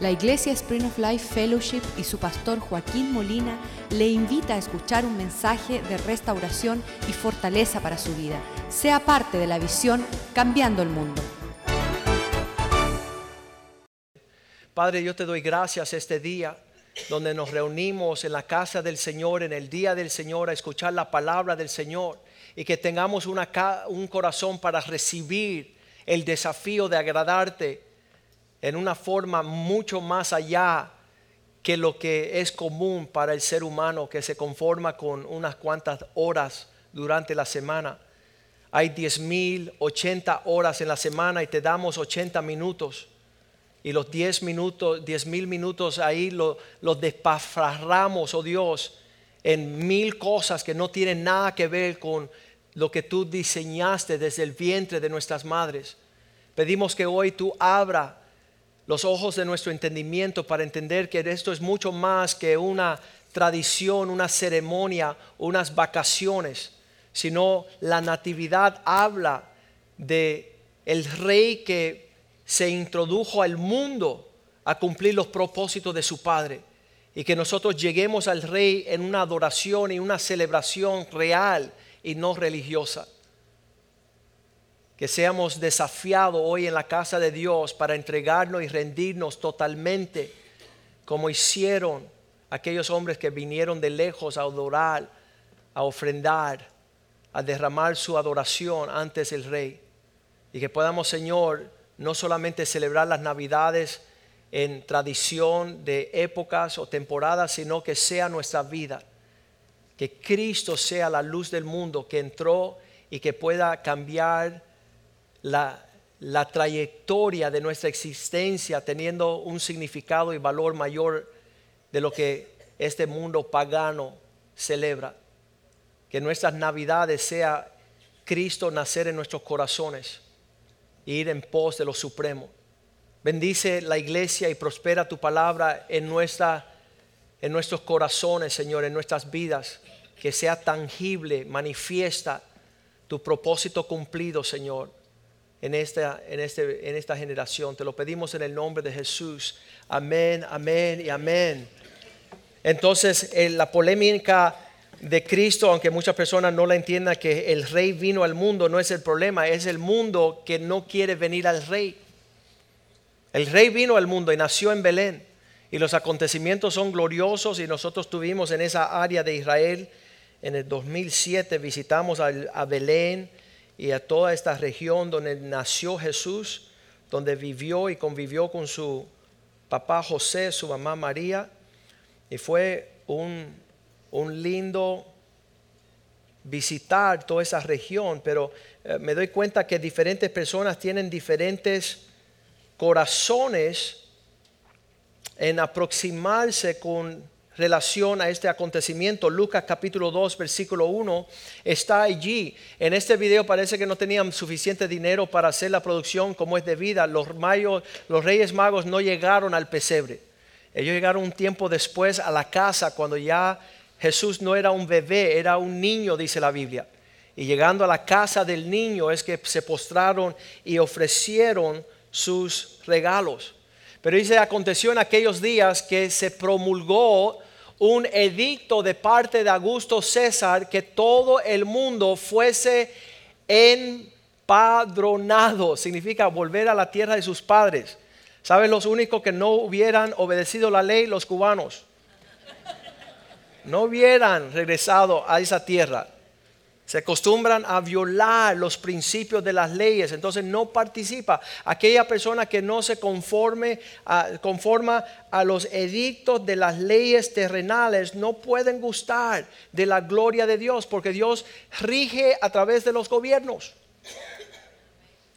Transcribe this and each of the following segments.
La Iglesia Spring of Life Fellowship y su pastor Joaquín Molina le invita a escuchar un mensaje de restauración y fortaleza para su vida. Sea parte de la visión Cambiando el Mundo. Padre, yo te doy gracias este día donde nos reunimos en la casa del Señor, en el día del Señor, a escuchar la palabra del Señor y que tengamos un corazón para recibir el desafío de agradarte en una forma mucho más allá que lo que es común para el ser humano que se conforma con unas cuantas horas durante la semana. Hay 10 mil, 80 horas en la semana y te damos 80 minutos. Y los 10 minutos, 10 mil minutos ahí los lo desparramos, oh Dios, en mil cosas que no tienen nada que ver con lo que tú diseñaste desde el vientre de nuestras madres. Pedimos que hoy tú abra los ojos de nuestro entendimiento para entender que esto es mucho más que una tradición, una ceremonia, unas vacaciones, sino la natividad habla de el rey que se introdujo al mundo a cumplir los propósitos de su padre y que nosotros lleguemos al rey en una adoración y una celebración real y no religiosa. Que seamos desafiados hoy en la casa de Dios para entregarnos y rendirnos totalmente como hicieron aquellos hombres que vinieron de lejos a adorar, a ofrendar, a derramar su adoración antes del rey. Y que podamos, Señor, no solamente celebrar las navidades en tradición de épocas o temporadas, sino que sea nuestra vida que Cristo sea la luz del mundo que entró y que pueda cambiar la, la trayectoria de nuestra existencia teniendo un significado y valor mayor de lo que este mundo pagano celebra. Que nuestras navidades sea Cristo nacer en nuestros corazones e ir en pos de lo supremo. Bendice la iglesia y prospera tu palabra en nuestra en nuestros corazones, Señor, en nuestras vidas, que sea tangible, manifiesta tu propósito cumplido, Señor, en esta, en, este, en esta generación. Te lo pedimos en el nombre de Jesús. Amén, amén y amén. Entonces, la polémica de Cristo, aunque muchas personas no la entiendan, que el rey vino al mundo, no es el problema, es el mundo que no quiere venir al rey. El rey vino al mundo y nació en Belén y los acontecimientos son gloriosos y nosotros tuvimos en esa área de Israel en el 2007 visitamos a, Belén y a toda esta región donde nació Jesús, donde vivió y convivió con su papá José, su mamá María, y fue un, un lindo visitar toda esa región, pero eh, me doy cuenta que diferentes personas tienen diferentes corazones en aproximarse con relación a este acontecimiento. Lucas capítulo 2, versículo 1 está allí. En este video parece que no tenían suficiente dinero para hacer la producción como es debida. Los, los reyes magos no llegaron al pesebre. Ellos llegaron un tiempo después a la casa cuando ya Jesús no era un bebé, era un niño, dice la Biblia. Y llegando a la casa del niño es que se postraron y ofrecieron sus regalos. Pero dice, aconteció en aquellos días que se promulgó un edicto de parte de Augusto César que todo el mundo fuese empadronado. Significa volver a la tierra de sus padres. ¿Saben los únicos que no hubieran obedecido la ley? Los cubanos. No hubieran regresado a esa tierra se acostumbran a violar los principios de las leyes, entonces no participa. Aquella persona que no se conforme conforma a los edictos de las leyes terrenales no pueden gustar de la gloria de Dios, porque Dios rige a través de los gobiernos.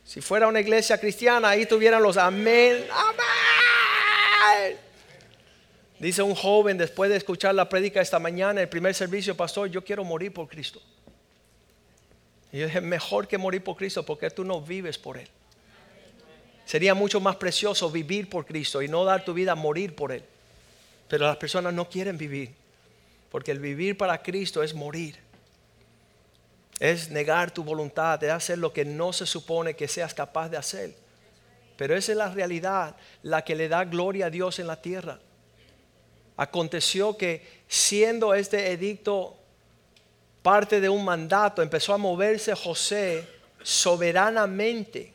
Si fuera una iglesia cristiana, ahí tuvieran los amén, amén. Dice un joven después de escuchar la prédica esta mañana, el primer servicio, pastor, yo quiero morir por Cristo. Y yo dije, mejor que morir por Cristo porque tú no vives por Él. Sería mucho más precioso vivir por Cristo y no dar tu vida a morir por Él. Pero las personas no quieren vivir. Porque el vivir para Cristo es morir. Es negar tu voluntad, de hacer lo que no se supone que seas capaz de hacer. pero esa es la realidad, la que le da gloria a Dios en la tierra. Aconteció que siendo este edicto parte de un mandato, empezó a moverse José soberanamente.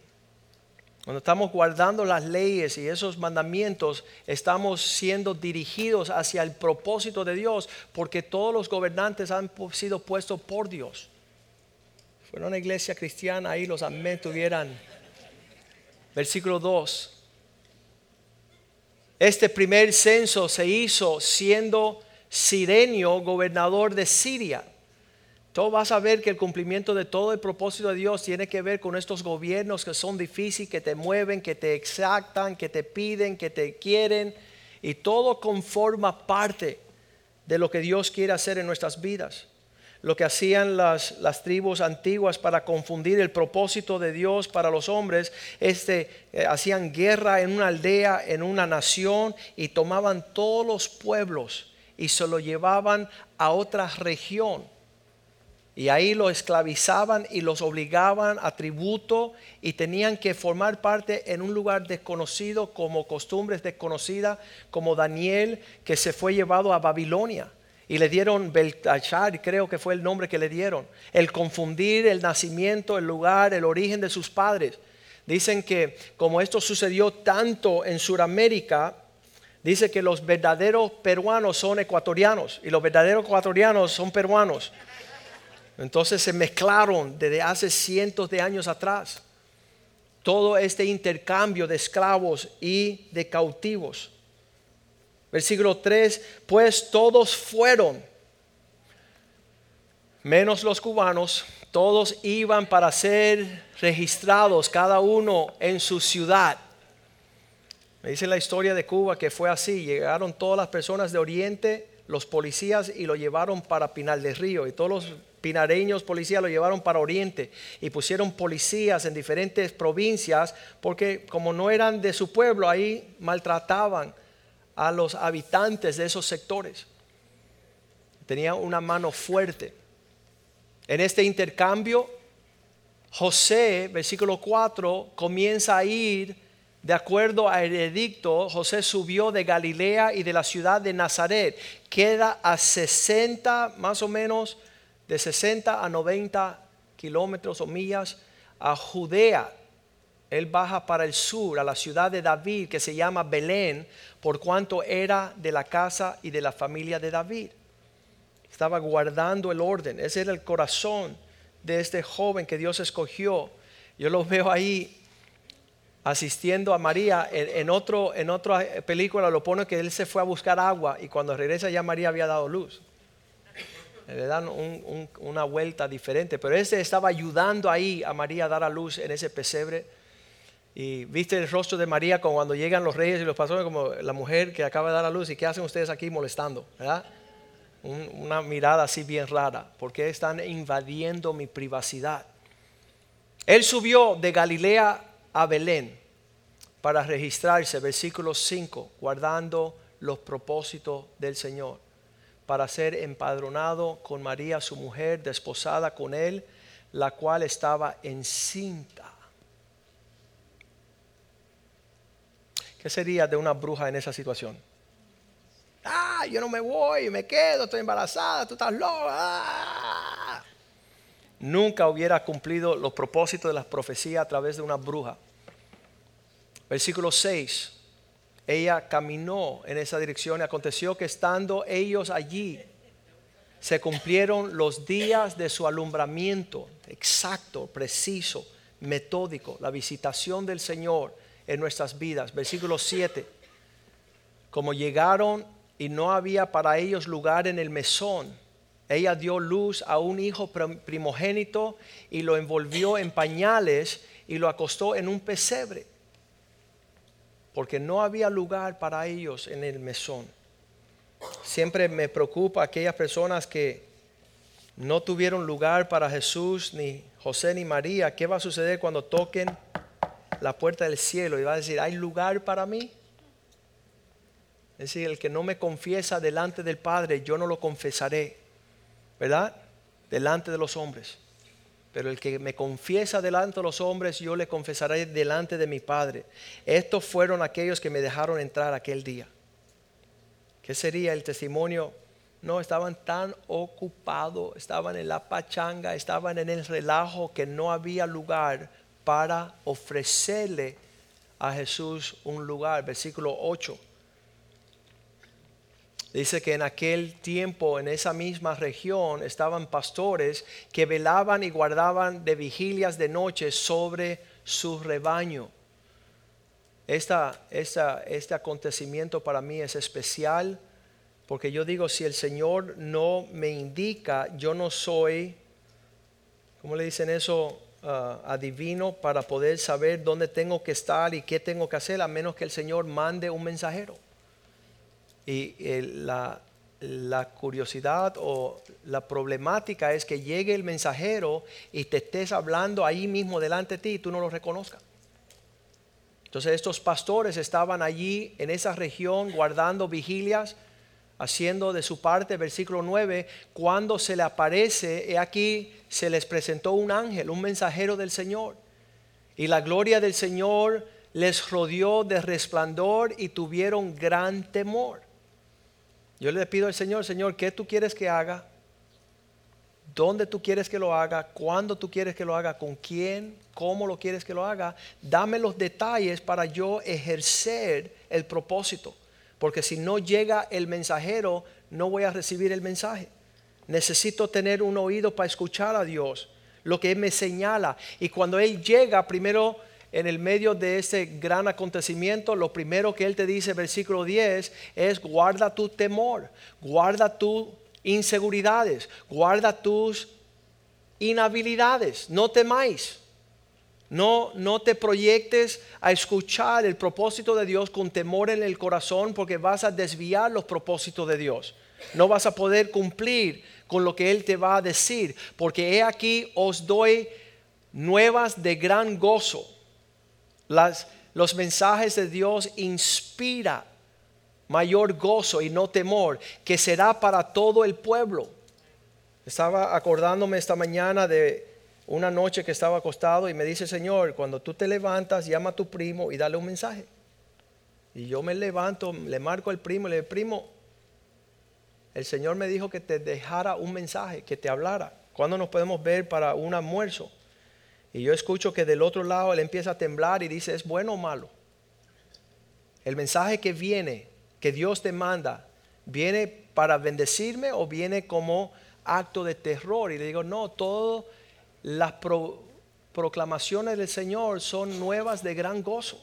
Cuando estamos guardando las leyes y esos mandamientos, estamos siendo dirigidos hacia el propósito de Dios, porque todos los gobernantes han sido puestos por Dios. Fuera una iglesia cristiana, ahí los amén tuvieran. Versículo 2. Este primer censo se hizo siendo Sirenio gobernador de Siria. Todo vas a ver que el cumplimiento de todo el propósito de Dios tiene que ver con estos gobiernos que son difíciles, que te mueven, que te exactan, que te piden, que te quieren. Y todo conforma parte de lo que Dios quiere hacer en nuestras vidas. Lo que hacían las, las tribus antiguas para confundir el propósito de Dios para los hombres, este, eh, hacían guerra en una aldea, en una nación, y tomaban todos los pueblos y se lo llevaban a otra región y ahí los esclavizaban y los obligaban a tributo y tenían que formar parte en un lugar desconocido como costumbres desconocidas, como Daniel que se fue llevado a Babilonia. Y le dieron Beltachar, creo que fue el nombre que le dieron. El confundir el nacimiento, el lugar, el origen de sus padres. Dicen que como esto sucedió tanto en Sudamérica, dice que los verdaderos peruanos son ecuatorianos y los verdaderos ecuatorianos son peruanos. Entonces se mezclaron desde hace cientos de años atrás todo este intercambio de esclavos y de cautivos. Versículo 3, pues todos fueron, menos los cubanos, todos iban para ser registrados, cada uno en su ciudad. Me dice la historia de Cuba que fue así, llegaron todas las personas de Oriente, los policías y lo llevaron para Pinal del Río y todos los pinareños policías lo llevaron para Oriente y pusieron policías en diferentes provincias porque como no eran de su pueblo, ahí maltrataban a los habitantes de esos sectores. Tenía una mano fuerte. En este intercambio, José, versículo 4, comienza a ir de acuerdo al edicto, José subió de Galilea y de la ciudad de Nazaret. Queda a 60 más o menos de 60 a 90 kilómetros o millas a Judea. Él baja para el sur, a la ciudad de David, que se llama Belén, por cuanto era de la casa y de la familia de David. Estaba guardando el orden. Ese era el corazón de este joven que Dios escogió. Yo lo veo ahí asistiendo a María. En, otro, en otra película lo pone que él se fue a buscar agua y cuando regresa ya María había dado luz le dan una vuelta diferente, pero ese estaba ayudando ahí a María a dar a luz en ese pesebre. Y viste el rostro de María como cuando llegan los reyes y los pastores, como la mujer que acaba de dar a luz, y qué hacen ustedes aquí molestando, ¿verdad? una mirada así bien rara, porque están invadiendo mi privacidad. Él subió de Galilea a Belén para registrarse, versículo 5, guardando los propósitos del Señor para ser empadronado con María, su mujer, desposada con él, la cual estaba encinta. ¿Qué sería de una bruja en esa situación? Ah, yo no me voy, me quedo, estoy embarazada, tú estás loca. Ah. Nunca hubiera cumplido los propósitos de las profecías a través de una bruja. Versículo 6 ella caminó en esa dirección y aconteció que estando ellos allí, se cumplieron los días de su alumbramiento, exacto, preciso, metódico, la visitación del Señor en nuestras vidas. Versículo 7. Como llegaron y no había para ellos lugar en el mesón, ella dio luz a un hijo primogénito y lo envolvió en pañales y lo acostó en un pesebre porque no había lugar para ellos en el mesón. Siempre me preocupa aquellas personas que no tuvieron lugar para Jesús, ni José, ni María. ¿Qué va a suceder cuando toquen la puerta del cielo y va a decir, ¿hay lugar para mí? Es decir, el que no me confiesa delante del Padre, yo no lo confesaré, ¿verdad? Delante de los hombres. Pero el que me confiesa delante de los hombres, yo le confesaré delante de mi Padre. Estos fueron aquellos que me dejaron entrar aquel día. ¿Qué sería el testimonio? No, estaban tan ocupados, estaban en la pachanga, estaban en el relajo que no había lugar para ofrecerle a Jesús un lugar. Versículo 8. Dice que en aquel tiempo, en esa misma región, estaban pastores que velaban y guardaban de vigilias de noche sobre su rebaño. Esta, este acontecimiento para mí es especial porque yo digo, si el Señor no me indica, yo no soy, ¿cómo le dicen eso? Uh, adivino para poder saber dónde tengo que estar y qué tengo que hacer, a menos que el Señor mande un mensajero. Y la, la curiosidad o la problemática es que llegue el mensajero y te estés hablando ahí mismo delante de ti y tú no lo reconozcas. Entonces estos pastores estaban allí en esa región guardando vigilias, haciendo de su parte, versículo 9, cuando se le aparece, he aquí se les presentó un ángel, un mensajero del Señor. Y la gloria del Señor les rodeó de resplandor y tuvieron gran temor. Yo le pido al Señor, Señor, ¿qué tú quieres que haga? ¿Dónde tú quieres que lo haga? ¿Cuándo tú quieres que lo haga? ¿Con quién? ¿Cómo lo quieres que lo haga? Dame los detalles para yo ejercer el propósito. Porque si no llega el mensajero, no voy a recibir el mensaje. Necesito tener un oído para escuchar a Dios, lo que Él me señala. Y cuando Él llega, primero en el medio de ese gran acontecimiento, lo primero que Él te dice, versículo 10, es guarda tu temor, guarda tus inseguridades, guarda tus inhabilidades, no temáis. No, no te proyectes a escuchar el propósito de Dios con temor en el corazón porque vas a desviar los propósitos de Dios. No vas a poder cumplir con lo que Él te va a decir, porque he aquí os doy nuevas de gran gozo los mensajes de Dios inspira mayor gozo y no temor, que será para todo el pueblo. Estaba acordándome esta mañana de una noche que estaba acostado y me dice, Señor, cuando tú te levantas, llama a tu primo y dale un mensaje. Y yo me levanto, le marco al primo le digo, primo, el Señor me dijo que te dejara un mensaje, que te hablara. ¿Cuándo nos podemos ver para un almuerzo? Y yo escucho que del otro lado él empieza a temblar y dice, ¿es bueno o malo? El mensaje que viene, que Dios te manda, ¿viene para bendecirme o viene como acto de terror? Y le digo, no, todas las proclamaciones del Señor son nuevas de gran gozo.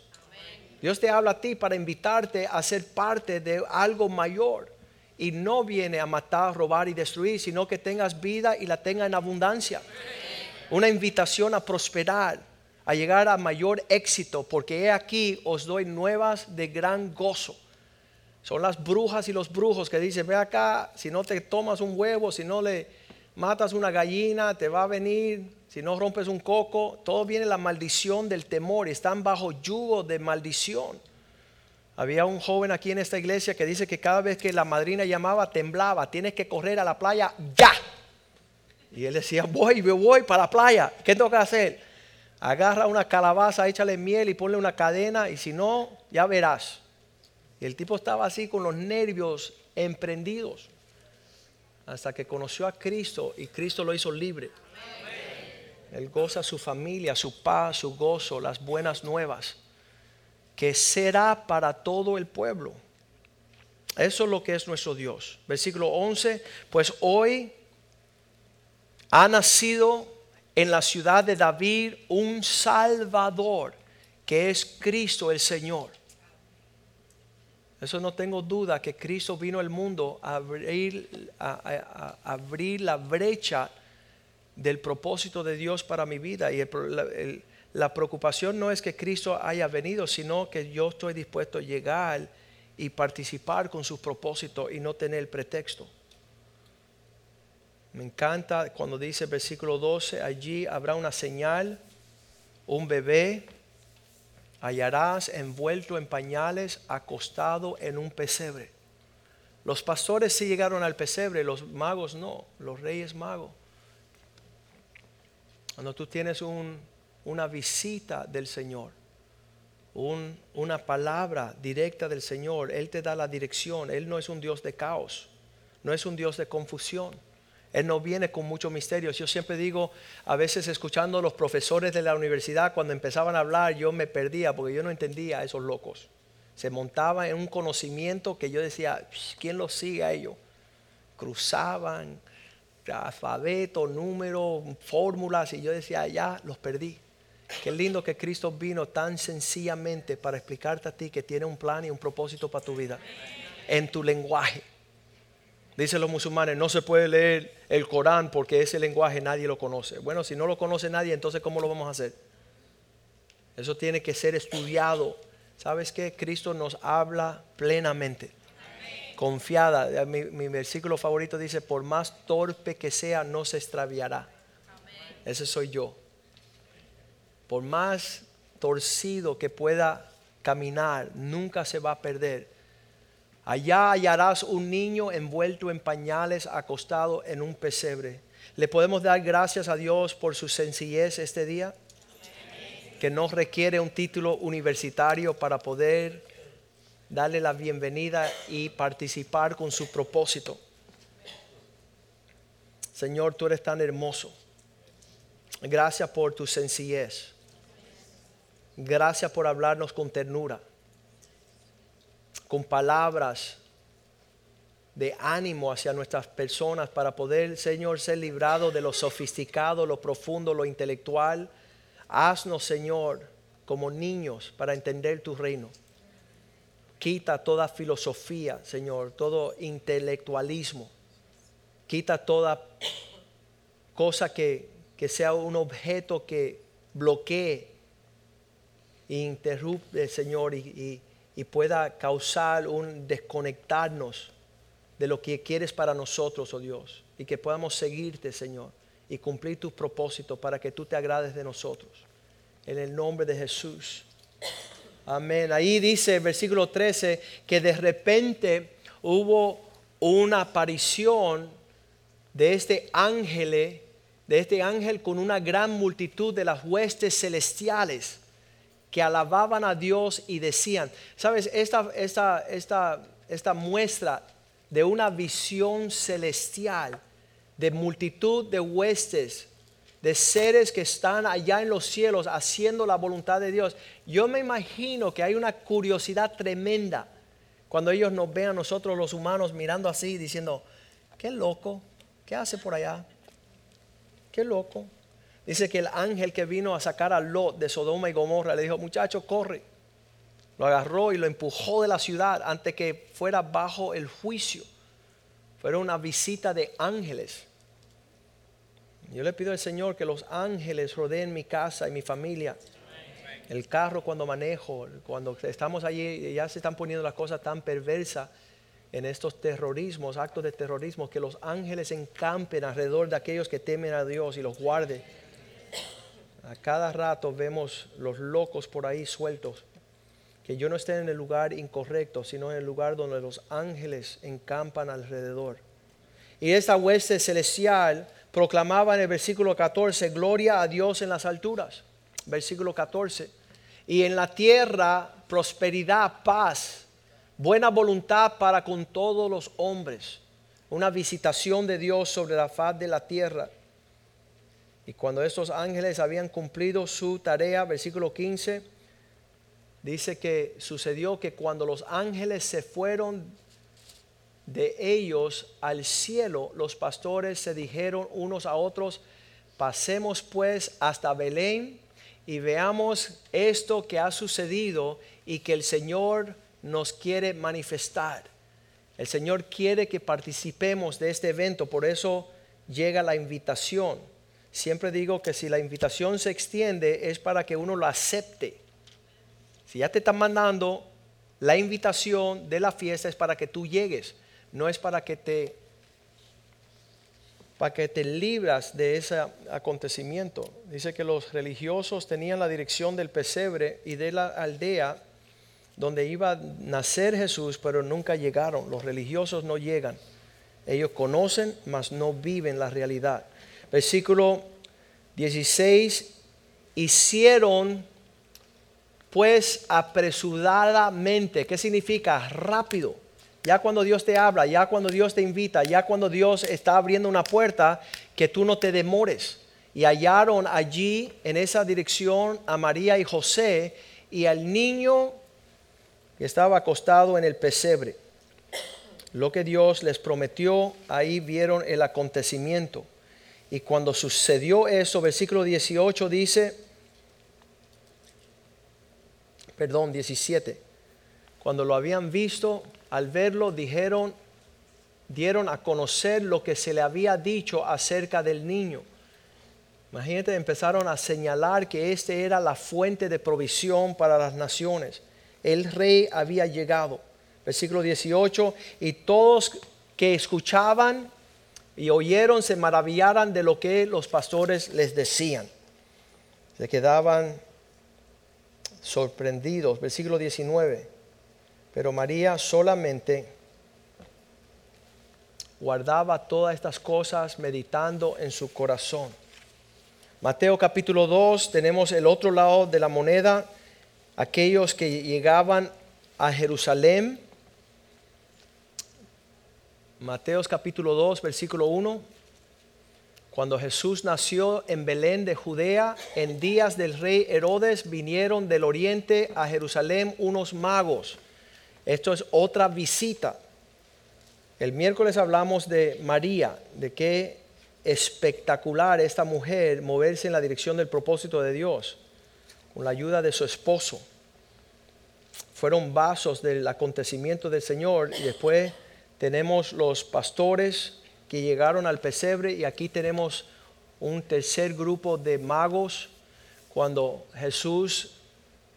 Dios te habla a ti para invitarte a ser parte de algo mayor. Y no viene a matar, robar y destruir, sino que tengas vida y la tenga en abundancia una invitación a prosperar, a llegar a mayor éxito, porque he aquí os doy nuevas de gran gozo. Son las brujas y los brujos que dicen, ve acá, si no te tomas un huevo, si no le matas una gallina, te va a venir, si no rompes un coco, todo viene la maldición del temor están bajo yugo de maldición. Había un joven aquí en esta iglesia que dice que cada vez que la madrina llamaba temblaba, tienes que correr a la playa ya. Y él decía, voy, voy para la playa. ¿Qué tengo que hacer? Agarra una calabaza, échale miel y ponle una cadena y si no, ya verás. Y el tipo estaba así con los nervios emprendidos hasta que conoció a Cristo y Cristo lo hizo libre. Él goza su familia, su paz, su gozo, las buenas nuevas, que será para todo el pueblo. Eso es lo que es nuestro Dios. Versículo 11, pues hoy ha nacido en la ciudad de David un Salvador, que es Cristo el Señor. Eso no tengo duda que Cristo vino al mundo a abrir, a, abrir la brecha del propósito de Dios para mi vida. Y la preocupación no es que Cristo haya venido, sino que yo estoy dispuesto a llegar y participar con sus propósitos y no tener el pretexto. Me encanta cuando dice el versículo 12, allí habrá una señal, un bebé, hallarás envuelto en pañales, acostado en un pesebre. Los pastores sí llegaron al pesebre, los magos no, los reyes magos. Cuando tú tienes una visita del Señor, una palabra directa del Señor, Él te da la dirección. Él no es un Dios de caos, no es un Dios de confusión. Él no viene con muchos misterios. Yo siempre digo, a veces escuchando a los profesores de la universidad, cuando empezaban a hablar, yo me perdía porque yo no entendía a esos locos. Se montaban en un conocimiento que yo decía, ¿quién los sigue a ellos? Cruzaban alfabeto, números, fórmulas, y yo decía, ya los perdí. Qué lindo que Cristo vino tan sencillamente para explicarte a ti que tiene un plan y un propósito para tu vida en tu lenguaje. Dicen los musulmanes, no se puede leer el Corán porque ese lenguaje nadie lo conoce. Bueno, si no lo conoce nadie, entonces ¿cómo lo vamos a hacer? Eso tiene que ser estudiado. ¿Sabes qué? Cristo nos habla plenamente, confiada. Mi, mi versículo favorito dice, por más torpe que sea, no se extraviará. Ese soy yo por más torcido que pueda caminar, nunca se va a perder. Allá hallarás un niño envuelto en pañales, acostado en un pesebre. ¿Le podemos dar gracias a Dios por su sencillez este día? Que no requiere un título universitario para poder darle la bienvenida y participar con su propósito. Señor, tú eres tan hermoso. Gracias por tu sencillez. Gracias por hablarnos con ternura, con palabras de ánimo hacia nuestras personas para poder, Señor, ser librado de lo sofisticado, lo profundo, lo intelectual. Haznos, Señor, como niños para entender tu reino. Quita toda filosofía, Señor, todo intelectualismo. Quita toda cosa que, que sea un objeto que bloquee interrumpe, Señor, y, pueda causar un desconectarnos de lo que quieres para nosotros, oh Dios, y que podamos seguirte, Señor, y cumplir tus propósitos para que tú te agrades de nosotros. En el nombre de Jesús. Amén. Ahí dice el versículo 13 que de repente hubo una aparición de este ángel, de este ángel con una gran multitud de las huestes celestiales que alababan a Dios y decían, sabes, esta, esta, esta, esta muestra de una visión celestial, de multitud de huestes, de seres que están allá en los cielos haciendo la voluntad de Dios. Yo me imagino que hay una curiosidad tremenda cuando ellos nos ven a nosotros los humanos mirando así, diciendo, qué loco, ¿qué hace por allá? Qué loco. Dice que el ángel que vino a sacar a Lot de Sodoma y Gomorra le dijo, muchacho, corre. Lo agarró y lo empujó de la ciudad antes que fuera bajo el juicio. Fue una visita de ángeles. Yo le pido al Señor que los ángeles rodeen mi casa y mi familia. El carro cuando manejo, cuando estamos allí, ya se están poniendo las cosas tan perversas en estos terrorismos, actos de terrorismo, que los ángeles encampen alrededor de aquellos que temen a Dios y los guarden a cada rato vemos los locos por ahí sueltos. Que yo no esté en el lugar incorrecto, sino en el lugar donde los ángeles encampan alrededor. Y esta hueste celestial proclamaba en el versículo 14, gloria a Dios en las alturas. Versículo 14. Y en la tierra prosperidad, paz, buena voluntad para con todos los hombres. Una visitación de Dios sobre la faz de la tierra. Y cuando estos ángeles habían cumplido su tarea, versículo 15, dice que sucedió que cuando los ángeles se fueron de ellos al cielo, los pastores se dijeron unos a otros, pasemos pues hasta Belén y veamos esto que ha sucedido y que el Señor nos quiere manifestar. El Señor quiere que participemos de este evento, por eso llega la invitación. Siempre digo que si la invitación se extiende es para que uno lo acepte. Si ya te están mandando la invitación de la fiesta es para que tú llegues, no es para que te para que te libras de ese acontecimiento. Dice que los religiosos tenían la dirección del pesebre y de la aldea donde iba a nacer Jesús, pero nunca llegaron. Los religiosos no llegan. Ellos conocen, mas no viven la realidad. Versículo 16, hicieron pues apresuradamente. ¿Qué significa? Rápido. Ya cuando Dios te habla, ya cuando Dios te invita, ya cuando Dios está abriendo una puerta, que tú no te demores. Y hallaron allí en esa dirección a María y José y al niño que estaba acostado en el pesebre. Lo que Dios les prometió, ahí vieron el acontecimiento. Y cuando sucedió eso, versículo 18 dice, perdón, 17, cuando lo habían visto, al verlo dijeron, dieron a conocer lo que se le había dicho acerca del niño. Imagínate, empezaron a señalar que este era la fuente de provisión para las naciones. El rey había llegado. Versículo 18, y todos que escuchaban y oyeron se maravillaran de lo que los pastores les decían. Se quedaban sorprendidos. Versículo 19, pero María solamente guardaba todas estas cosas meditando en su corazón. Mateo capítulo 2, tenemos el otro lado de la moneda, aquellos que llegaban a Jerusalén. Mateo capítulo 2, versículo 1. Cuando Jesús nació en Belén de Judea, en días del rey Herodes vinieron del oriente a Jerusalén unos magos. Esto es otra visita. El miércoles hablamos de María, de que espectacular esta mujer moverse en la dirección del propósito de Dios con la ayuda de su esposo. Fueron vasos del acontecimiento del Señor y después tenemos los pastores que llegaron al pesebre y aquí tenemos un tercer grupo de magos. Cuando Jesús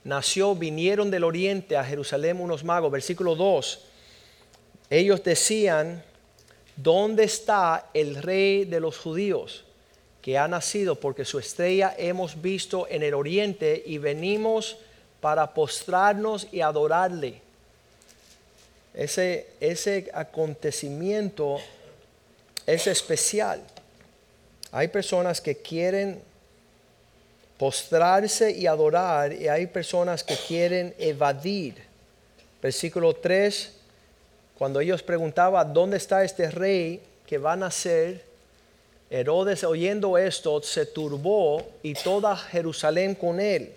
nació, vinieron del oriente a Jerusalén unos magos. Versículo 2. Ellos decían, ¿dónde está el rey de los judíos que ha nacido? Porque su estrella hemos visto en el oriente y venimos para postrarnos y adorarle. Ese, ese acontecimiento es especial. Hay personas que quieren postrarse y adorar y hay personas que quieren evadir. Versículo 3 cuando ellos preguntaban, ¿dónde está este rey que va a nacer? Herodes oyendo esto se turbó y toda Jerusalén con él.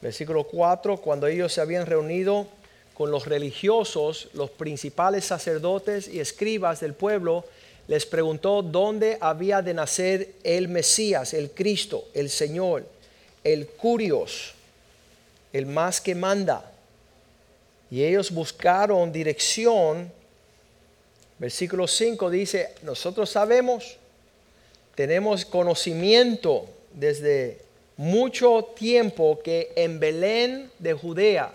Versículo 4, cuando ellos se habían reunido con los religiosos, los principales sacerdotes y escribas del pueblo, les preguntó dónde había de nacer el Mesías, el Cristo, el Señor, el Curios, el más que manda. Y ellos buscaron dirección. Versículo 5 dice, nosotros sabemos, tenemos conocimiento desde mucho tiempo que en Belén de Judea,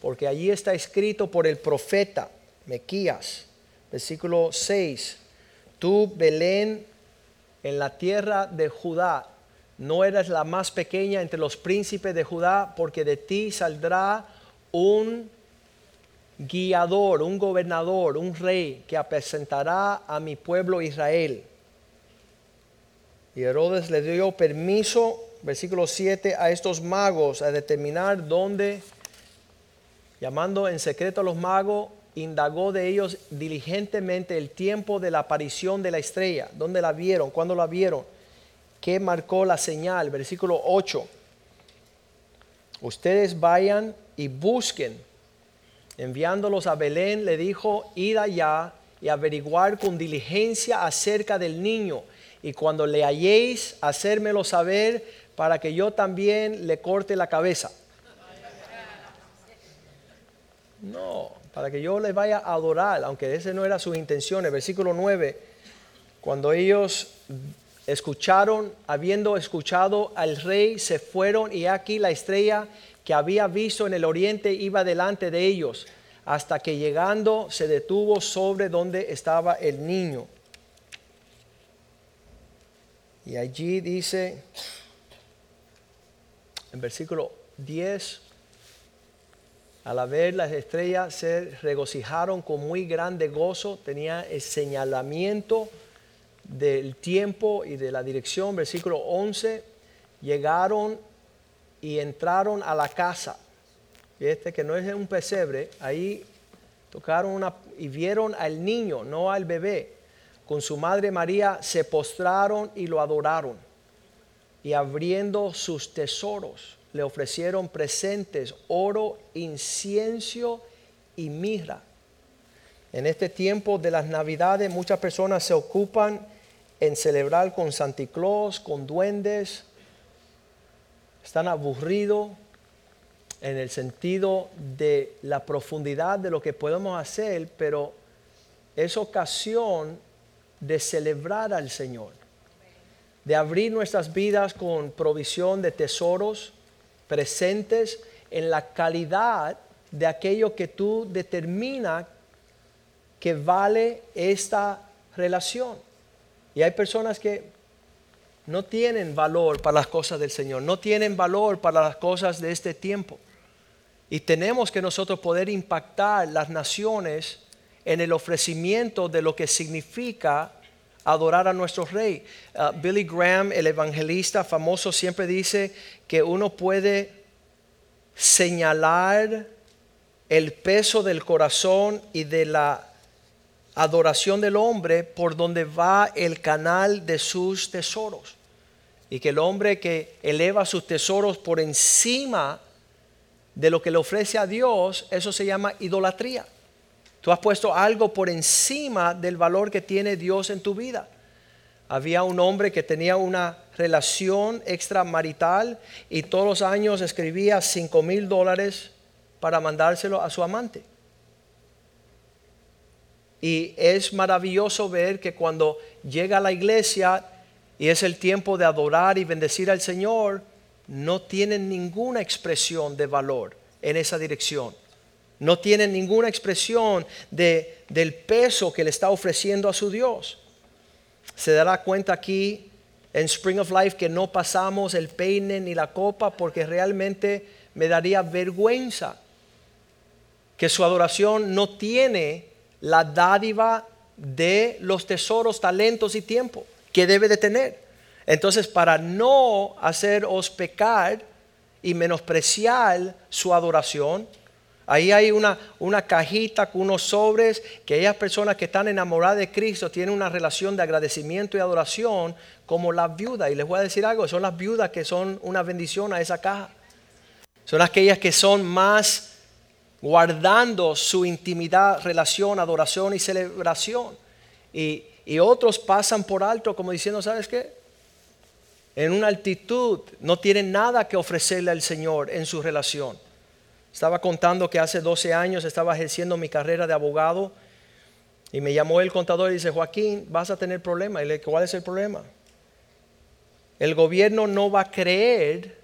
porque allí está escrito por el profeta Mequías, versículo 6, tú Belén en la tierra de Judá, no eres la más pequeña entre los príncipes de Judá, porque de ti saldrá un guiador, un gobernador, un rey que apresentará a mi pueblo Israel. Y Herodes le dio permiso, versículo 7, a estos magos a determinar dónde, llamando en secreto a los magos, indagó de ellos diligentemente el tiempo de la aparición de la estrella, dónde la vieron, cuándo la vieron, qué marcó la señal, versículo 8. Ustedes vayan y busquen. Enviándolos a Belén, le dijo, id allá y averiguar con diligencia acerca del niño, y cuando le halléis, hacérmelo saber para que yo también le corte la cabeza. No, para que yo le vaya a adorar, aunque ese no era su intención. El versículo 9, cuando ellos escucharon, habiendo escuchado al rey, se fueron y aquí la estrella que había visto en el oriente iba delante de ellos, hasta que llegando se detuvo sobre donde estaba el niño. Y allí dice, en versículo 10, al ver las estrellas se regocijaron con muy grande gozo, tenía el señalamiento del tiempo y de la dirección, versículo 11, llegaron y entraron a la casa. Y este que no es un pesebre, ahí tocaron una y vieron al niño, no al bebé. Con su madre María se postraron y lo adoraron. Y abriendo sus tesoros, le ofrecieron presentes, oro, incienso y mirra. En este tiempo de las Navidades muchas personas se ocupan en celebrar con Santa Claus, con duendes. Están aburridos en el sentido de la profundidad de lo que podemos hacer, pero es ocasión de celebrar al Señor, de abrir nuestras vidas con provisión de tesoros presentes en la calidad de aquello que tú determina que vale esta relación. Y hay personas que no tienen valor para las cosas del Señor, no tienen valor para las cosas de este tiempo. Y tenemos que nosotros poder impactar las naciones en el ofrecimiento de lo que significa adorar a nuestro rey. Uh, Billy Graham, el evangelista famoso, siempre dice que uno puede señalar el peso del corazón y de la adoración del hombre por donde va el canal de sus tesoros. Y que el hombre que eleva sus tesoros por encima de lo que le ofrece a Dios, eso se llama idolatría. Tú has puesto algo por encima del valor que tiene Dios en tu vida. Había un hombre que tenía una relación extramarital y todos los años escribía 5 mil dólares para mandárselo a su amante. Y es maravilloso ver que cuando llega a la iglesia y es el tiempo de adorar y bendecir al Señor, no tienen ninguna expresión de valor en esa dirección. No tienen ninguna expresión de, del peso que le está ofreciendo a su Dios. Se dará cuenta aquí en Spring of Life que no pasamos el peine ni la copa porque realmente me daría vergüenza que su adoración no tiene la dádiva de los tesoros, talentos y tiempo que debe de tener. Entonces, para no haceros pecar y menospreciar su adoración, ahí hay una, cajita con unos sobres que aquellas personas que están enamoradas de Cristo tienen una relación de agradecimiento y adoración como las viudas. Y les voy a decir algo, son las viudas que son una bendición a esa caja. Son aquellas que son más guardando su intimidad, relación, adoración y celebración. Y, y otros pasan por alto como diciendo, ¿sabes qué? en una altitud, no tienen nada que ofrecerle al Señor en su relación. Estaba contando que hace 12 años estaba ejerciendo mi carrera de abogado y me llamó el contador y dice, Joaquín, vas a tener problemas. Y le ¿cuál es el problema? El gobierno no va a creer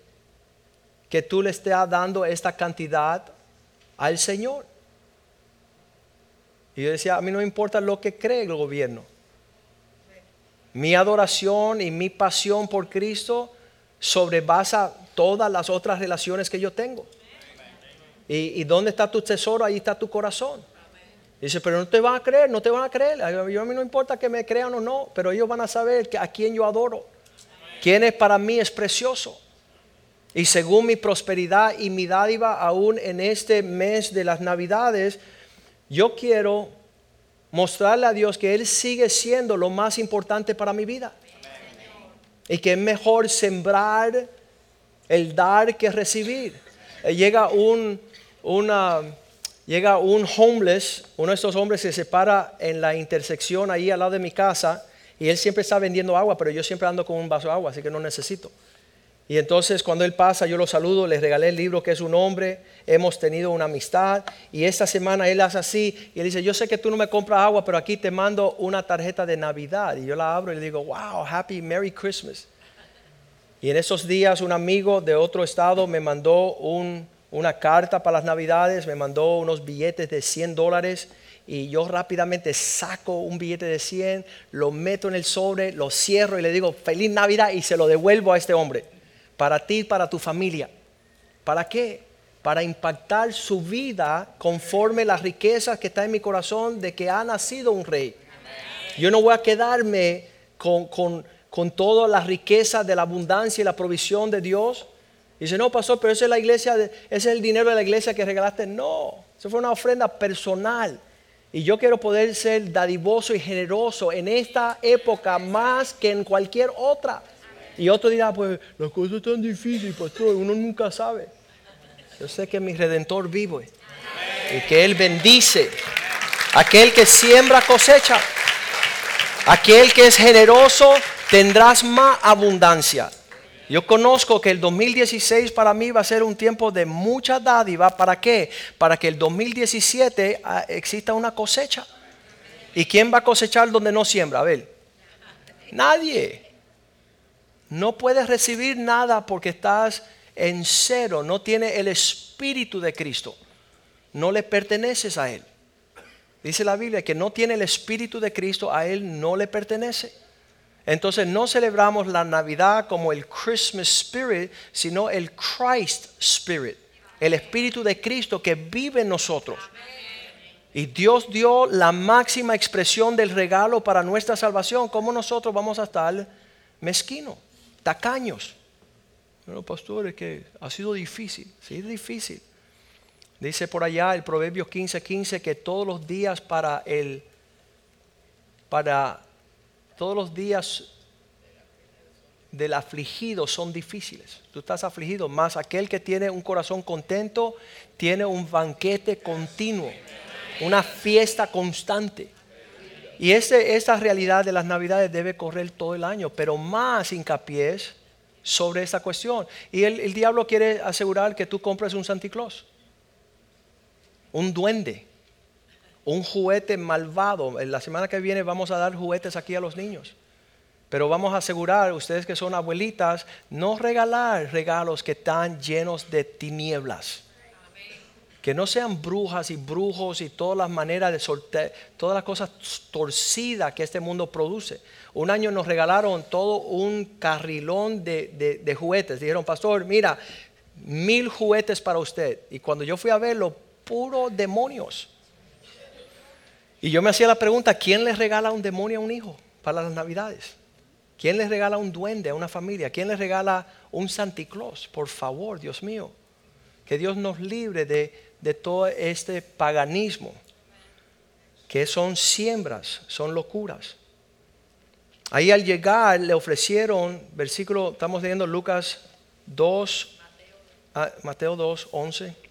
que tú le estés dando esta cantidad al Señor. Y yo decía, a mí no me importa lo que cree el gobierno. Mi adoración y mi pasión por Cristo sobrepasa todas las otras relaciones que yo tengo. ¿Y, dónde está tu tesoro? Ahí está tu corazón. Dice, pero no te van a creer, no te van a creer. Yo, a mí no importa que me crean o no, pero ellos van a saber a quién yo adoro. Quién es para mí es precioso. Y según mi prosperidad y mi dádiva, aún en este mes de las Navidades, yo quiero mostrarle a Dios que Él sigue siendo lo más importante para mi vida. Y que es mejor sembrar el dar que recibir. Eh, llega un, una, llega un homeless, uno de estos hombres se para en la intersección ahí al lado de mi casa y él siempre está vendiendo agua, pero yo siempre ando con un vaso de agua, así que no necesito. Y entonces cuando él pasa, yo lo saludo, le regalé el libro que es un hombre, hemos tenido una amistad y esta semana él hace así y él dice, yo sé que tú no me compras agua, pero aquí te mando una tarjeta de Navidad. Y yo la abro y le digo, wow, happy Merry Christmas. Y en esos días un amigo de otro estado me mandó una carta para las Navidades, me mandó unos billetes de 100 dólares y yo rápidamente saco un billete de 100, lo meto en el sobre, lo cierro y le digo, feliz Navidad y se lo devuelvo a este hombre para ti para tu familia. ¿Para qué? Para impactar su vida conforme las riquezas que está en mi corazón de que ha nacido un rey. Yo no voy a quedarme con, con, con toda la riqueza de la abundancia y la provisión de Dios? Dice, no, pastor, pero esa es la iglesia, ese es el dinero de la iglesia que regalaste. No, eso fue una ofrenda personal. Y yo quiero poder ser dadivoso y generoso en esta época más que en cualquier otra. Y otro dirá, pues las cosas están difíciles, pastor, uno nunca sabe. Yo sé que mi redentor vive y que Él bendice. Aquel que siembra cosecha. Aquel que es generoso tendrás más abundancia. Yo conozco que el 2016 para mí va a ser un tiempo de mucha dádiva. ¿Para qué? Para que el 2017 ah, exista una cosecha. ¿Y quién va a cosechar donde no siembra? A ver. Nadie. No puedes recibir nada porque estás en cero. No tiene el Espíritu de Cristo. No le perteneces a Él. Dice la Biblia que no tiene el Espíritu de Cristo, a Él no le pertenece. Entonces no celebramos la Navidad como el Christmas Spirit, sino el Christ Spirit, el Espíritu de Cristo que vive en nosotros. Y Dios dio la máxima expresión del regalo para nuestra salvación. ¿Cómo nosotros vamos a estar mezquinos, tacaños? Pero pastores, que ha sido difícil. Sí, es difícil. Dice por allá el Proverbio 15:15 15, que todos los días para el para todos los días del afligido son difíciles. Tú estás afligido, más aquel que tiene un corazón contento tiene un banquete continuo, una fiesta constante. Y ese, esta realidad de las navidades debe correr todo el año, pero más hincapié sobre esa cuestión. Y el, el diablo quiere asegurar que tú compres un Santa Claus, un duende, un juguete malvado. En la semana que viene vamos a dar juguetes aquí a los niños. Pero vamos a asegurar, ustedes que son abuelitas, no regalar regalos que están llenos de tinieblas. Que no sean brujas y brujos y todas las maneras de sortear, todas las cosas torcidas que este mundo produce. Un año nos regalaron todo un carrilón de, de juguetes. Dijeron, pastor, mira, mil juguetes para usted. Y cuando yo fui a verlo, puro demonios. Y yo me hacía la pregunta, ¿quién le regala un demonio a un hijo para las navidades? ¿Quién le regala un duende a una familia? ¿Quién le regala un Claus? Por favor, Dios mío. Que Dios nos libre de, de todo este paganismo. Que son siembras, son locuras. Ahí al llegar le ofrecieron, versículo, estamos leyendo Lucas 2, Mateo 2, 11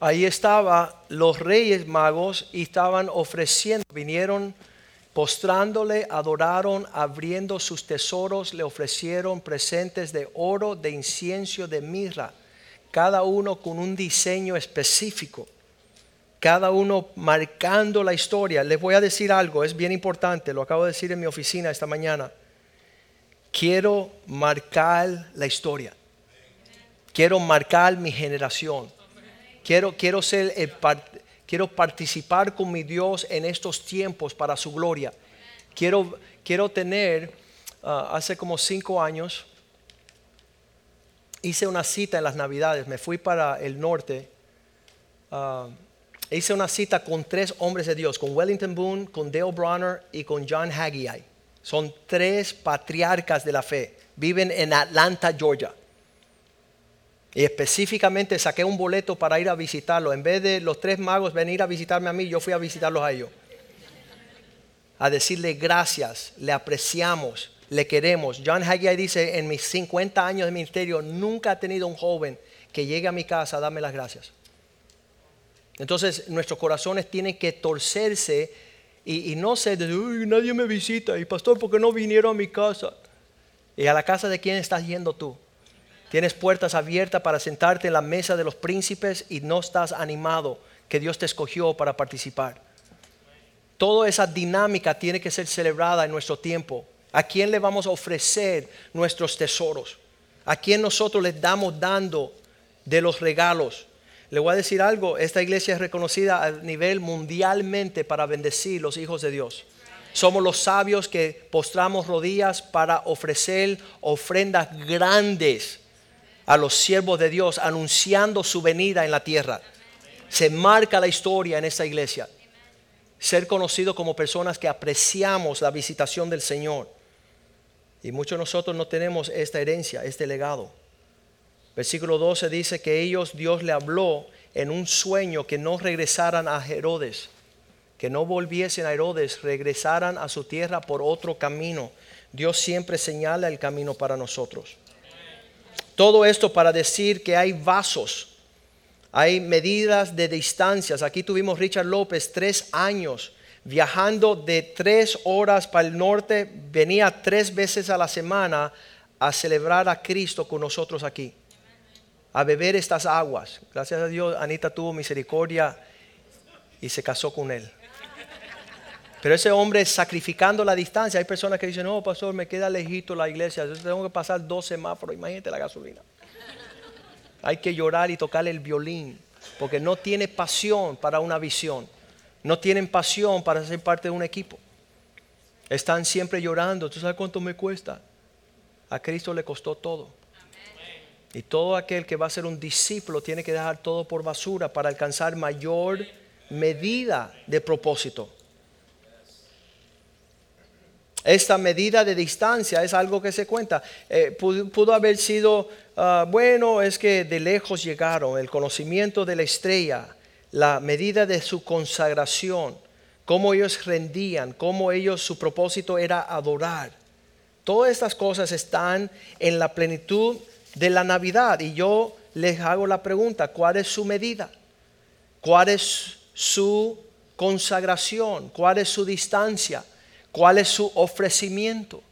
ahí estaban los reyes magos y estaban ofreciendo, vinieron postrándole, adoraron, abriendo sus tesoros, le ofrecieron presentes de oro, de incienso, de mirra, cada uno con un diseño específico, cada uno marcando la historia. Les voy a decir algo, es bien importante, lo acabo de decir en mi oficina esta mañana. Quiero marcar la historia. Quiero marcar mi generación Quiero, ser quiero participar con mi Dios en estos tiempos para su gloria. Quiero, quiero tener, ah, hace como cinco años, hice una cita en las Navidades, me fui para el norte. Ah, hice una cita con tres hombres de Dios, con Wellington Boone, con Dale Bronner y con John Haggai. Son tres patriarcas de la fe. Viven en Atlanta, Georgia. Y específicamente saqué un boleto para ir a visitarlo. En vez de los tres magos venir a visitarme a mí, yo fui a visitarlos a ellos. A decirle gracias, le apreciamos, le queremos. John Haggai dice, en mis 50 años de ministerio, nunca he tenido un joven que llegue a mi casa a darme las gracias. Entonces nuestros corazones tienen que torcerse y, no ser de, nadie me visita. Y pastor, ¿por qué no vinieron a mi casa? ¿Y a la casa de quién estás yendo tú? Tienes puertas abiertas para sentarte en la mesa de los príncipes y no estás animado que Dios te escogió para participar. Toda esa dinámica tiene que ser celebrada en nuestro tiempo. ¿A quién le vamos a ofrecer nuestros tesoros? ¿A quién nosotros les damos dando de los regalos? Le voy a decir algo, esta iglesia es reconocida a nivel mundialmente para bendecir los hijos de Dios. Somos los sabios que postramos rodillas para ofrecer ofrendas grandes a los siervos de Dios anunciando su venida en la tierra. Se marca la historia en esta iglesia. ser conocidos como personas que apreciamos la visitación del Señor. Y muchos de nosotros no tenemos esta herencia, este legado. Versículo 12 dice que ellos, Dios le habló en un sueño que no regresaran a Herodes, que no volviesen a Herodes, regresaran a su tierra por otro camino. Dios siempre señala el camino para nosotros. Todo esto para decir que hay vasos, hay medidas de distancias. Aquí tuvimos Richard López tres años viajando de tres horas para el norte, venía tres veces a la semana a celebrar a Cristo con nosotros aquí a beber estas aguas. Gracias a Dios, Anita tuvo misericordia y se casó con él. Pero ese hombre sacrificando la distancia, hay personas que dicen, no, pastor, me queda lejito la iglesia, tengo que pasar dos semáforos, imagínate la gasolina. Hay que llorar y tocarle el violín, porque no tiene pasión para una visión, no tienen pasión para ser parte de un equipo. Están siempre llorando, ¿tú sabes cuánto me cuesta? A Cristo le costó todo. Y todo aquel que va a ser un discípulo tiene que dejar todo por basura para alcanzar mayor medida de propósito. Esta medida de distancia es algo que se cuenta. Eh, pudo, haber sido, ah, bueno, es que de lejos llegaron, el conocimiento de la estrella, la medida de su consagración, cómo ellos rendían, cómo ellos, su propósito era adorar. Todas estas cosas están en la plenitud de la Navidad. Y yo les hago la pregunta, ¿cuál es su medida? ¿Cuál es su consagración? ¿Cuál es su distancia? ¿Cuál es su ofrecimiento?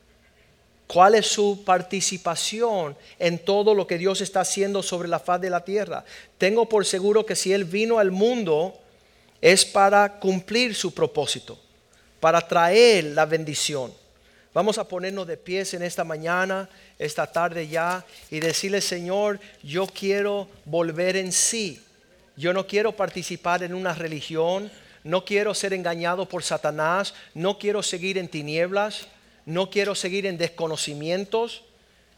¿Cuál es su participación en todo lo que Dios está haciendo sobre la faz de la tierra? Tengo por seguro que si Él vino al mundo es para cumplir su propósito, para traer la bendición. Vamos a ponernos de pies en esta mañana, esta tarde ya, y decirle, Señor, yo quiero volver en sí. Yo no quiero participar en una religión, no quiero ser engañado por Satanás, no quiero seguir en tinieblas, no quiero seguir en desconocimientos.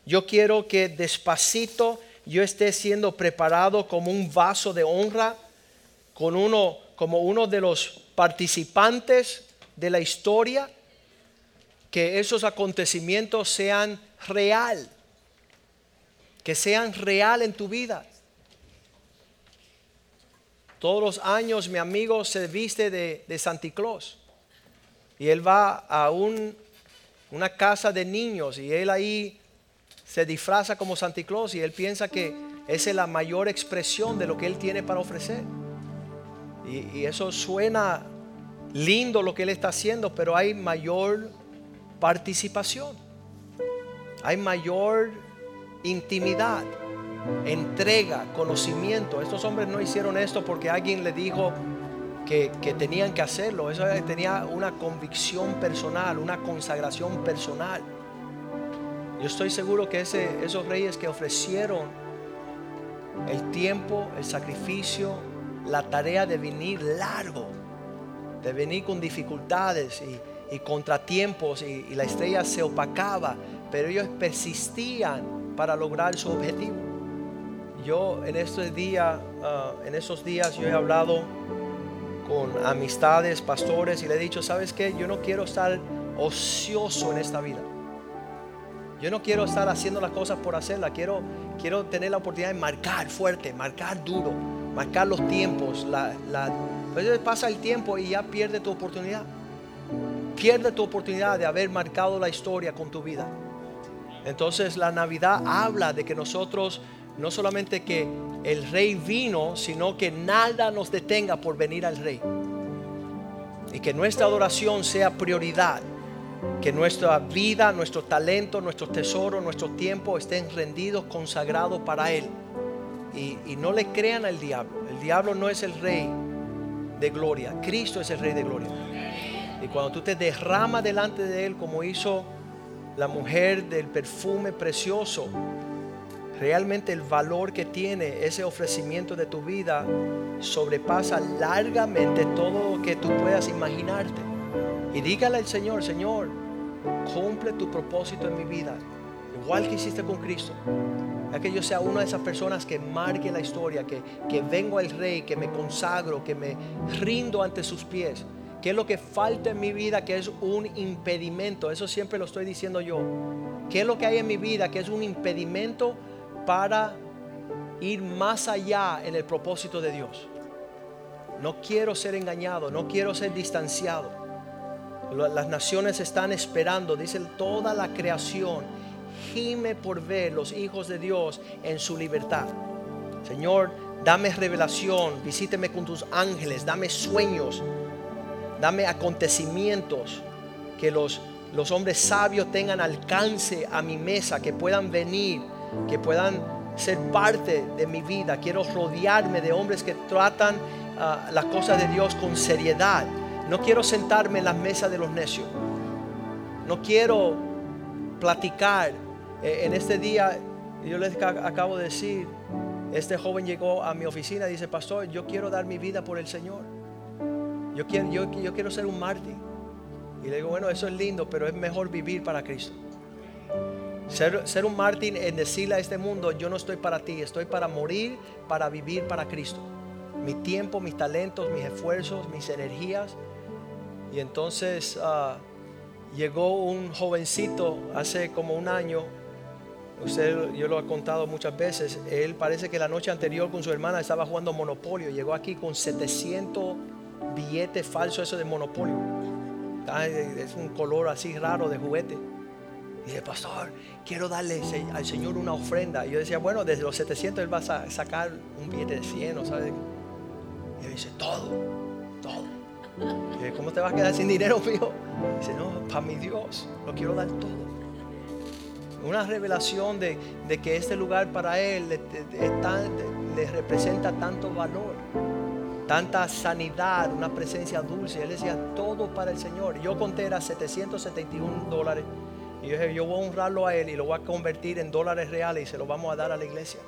Yo quiero que despacito yo esté siendo preparado como un vaso de honra, con uno, como uno de los participantes de la historia que esos acontecimientos sean real, que sean real en tu vida. Todos los años mi amigo se viste de, de Santa Claus y él va a un, una casa de niños y él ahí se disfraza como Santa Claus y él piensa que esa es la mayor expresión de lo que él tiene para ofrecer. Y, y eso suena lindo lo que él está haciendo, pero hay mayor participación. Hay mayor intimidad, entrega, conocimiento. Estos hombres no hicieron esto porque alguien le dijo que, tenían que hacerlo. Eso tenía una convicción personal, una consagración personal. Yo estoy seguro que esos reyes que ofrecieron el tiempo, el sacrificio, la tarea de venir largo, de venir con dificultades y contratiempos y, la estrella se opacaba, pero ellos persistían para lograr su objetivo. Yo en estos días, ah, en esos días yo he hablado con amistades, pastores y le he dicho, ¿sabes qué? Yo no quiero estar ocioso en esta vida. Yo no quiero estar haciendo las cosas por hacerlas. Quiero, quiero tener la oportunidad de marcar fuerte, marcar duro, marcar los tiempos. La, la, pues pasa el tiempo y ya pierde tu oportunidad. Pierde tu oportunidad de haber marcado la historia con tu vida. Entonces la Navidad habla de que nosotros, no solamente que el rey vino, sino que nada nos detenga por venir al rey. Y que nuestra adoración sea prioridad. Que nuestra vida, nuestro talento, nuestro tesoro, nuestro tiempo estén rendidos, consagrados para Él. Y, y no le crean al diablo. El diablo no es el rey de gloria. Cristo es el rey de gloria. Y cuando tú te derramas delante de Él como hizo la mujer del perfume precioso, realmente el valor que tiene ese ofrecimiento de tu vida sobrepasa largamente todo lo que tú puedas imaginarte. Y dígale al Señor, Señor, cumple tu propósito en mi vida, igual que hiciste con Cristo. Ya que yo sea una de esas personas que marque la historia, que, que vengo al Rey, que me consagro, que me rindo ante sus pies ¿Qué es lo que falta en mi vida que es un impedimento? Eso siempre lo estoy diciendo yo. ¿Qué es lo que hay en mi vida que es un impedimento para ir más allá en el propósito de Dios? No quiero ser engañado, no quiero ser distanciado. Las naciones están esperando, dice toda la creación, gime por ver los hijos de Dios en su libertad. Señor, dame revelación, visíteme con tus ángeles, dame sueños, dame acontecimientos que los, los hombres sabios tengan alcance a mi mesa, que puedan venir, que puedan ser parte de mi vida. Quiero rodearme de hombres que tratan uh, las cosas de Dios con seriedad. No quiero sentarme en la mesa de los necios. No quiero platicar. Eh, en este día, yo les acabo de decir, este joven llegó a mi oficina y dice, pastor, yo quiero dar mi vida por el Señor. Yo quiero, yo, yo quiero ser un mártir. Y le digo, bueno, eso es lindo, pero es mejor vivir para Cristo. Ser, ser, un mártir en decirle a este mundo, yo no estoy para ti, estoy para morir, para vivir para Cristo. Mi tiempo, mis talentos, mis esfuerzos, mis energías. Y entonces ah, llegó un jovencito hace como un año. Usted, yo lo he contado muchas veces. Él parece que la noche anterior con su hermana estaba jugando Monopolio. Llegó aquí con 700 billete falso eso de monopolio. Es un color así raro de juguete. Y dice, pastor, quiero darle al Señor una ofrenda. Y yo decía, bueno, desde los 700 él va a sacar un billete de 100, ¿sabes? Y él dice, todo, todo. Y ¿cómo te vas a quedar sin dinero, mío? dice, no, para mi Dios, lo quiero dar todo. Una revelación de, que este lugar para él le representa tanto valor tanta sanidad, una presencia dulce. Él decía todo para el Señor. Yo conté era 771 dólares. Y yo dije, yo voy a honrarlo a Él y lo voy a convertir en dólares reales y se lo vamos a dar a la iglesia.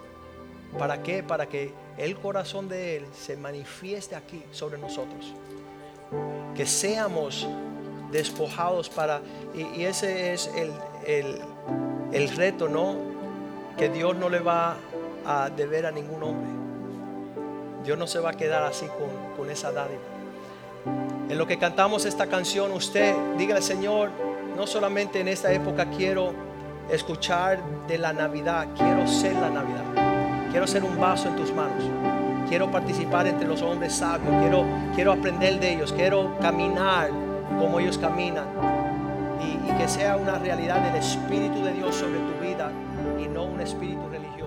¿Para qué? Para que el corazón de Él se manifieste aquí sobre nosotros. Que seamos despojados para... Y, ese es el, el, el reto, ¿no? Que Dios no le va a deber a ningún hombre. Dios no se va a quedar así con, esa dádiva. En lo que cantamos esta canción, usted dígale, Señor, no solamente en esta época quiero escuchar de la Navidad, quiero ser la Navidad. Quiero ser un vaso en tus manos. Quiero participar entre los hombres sabios. Quiero, quiero aprender de ellos. Quiero caminar como ellos caminan. y que sea una realidad del Espíritu de Dios sobre tu vida y no un espíritu religioso.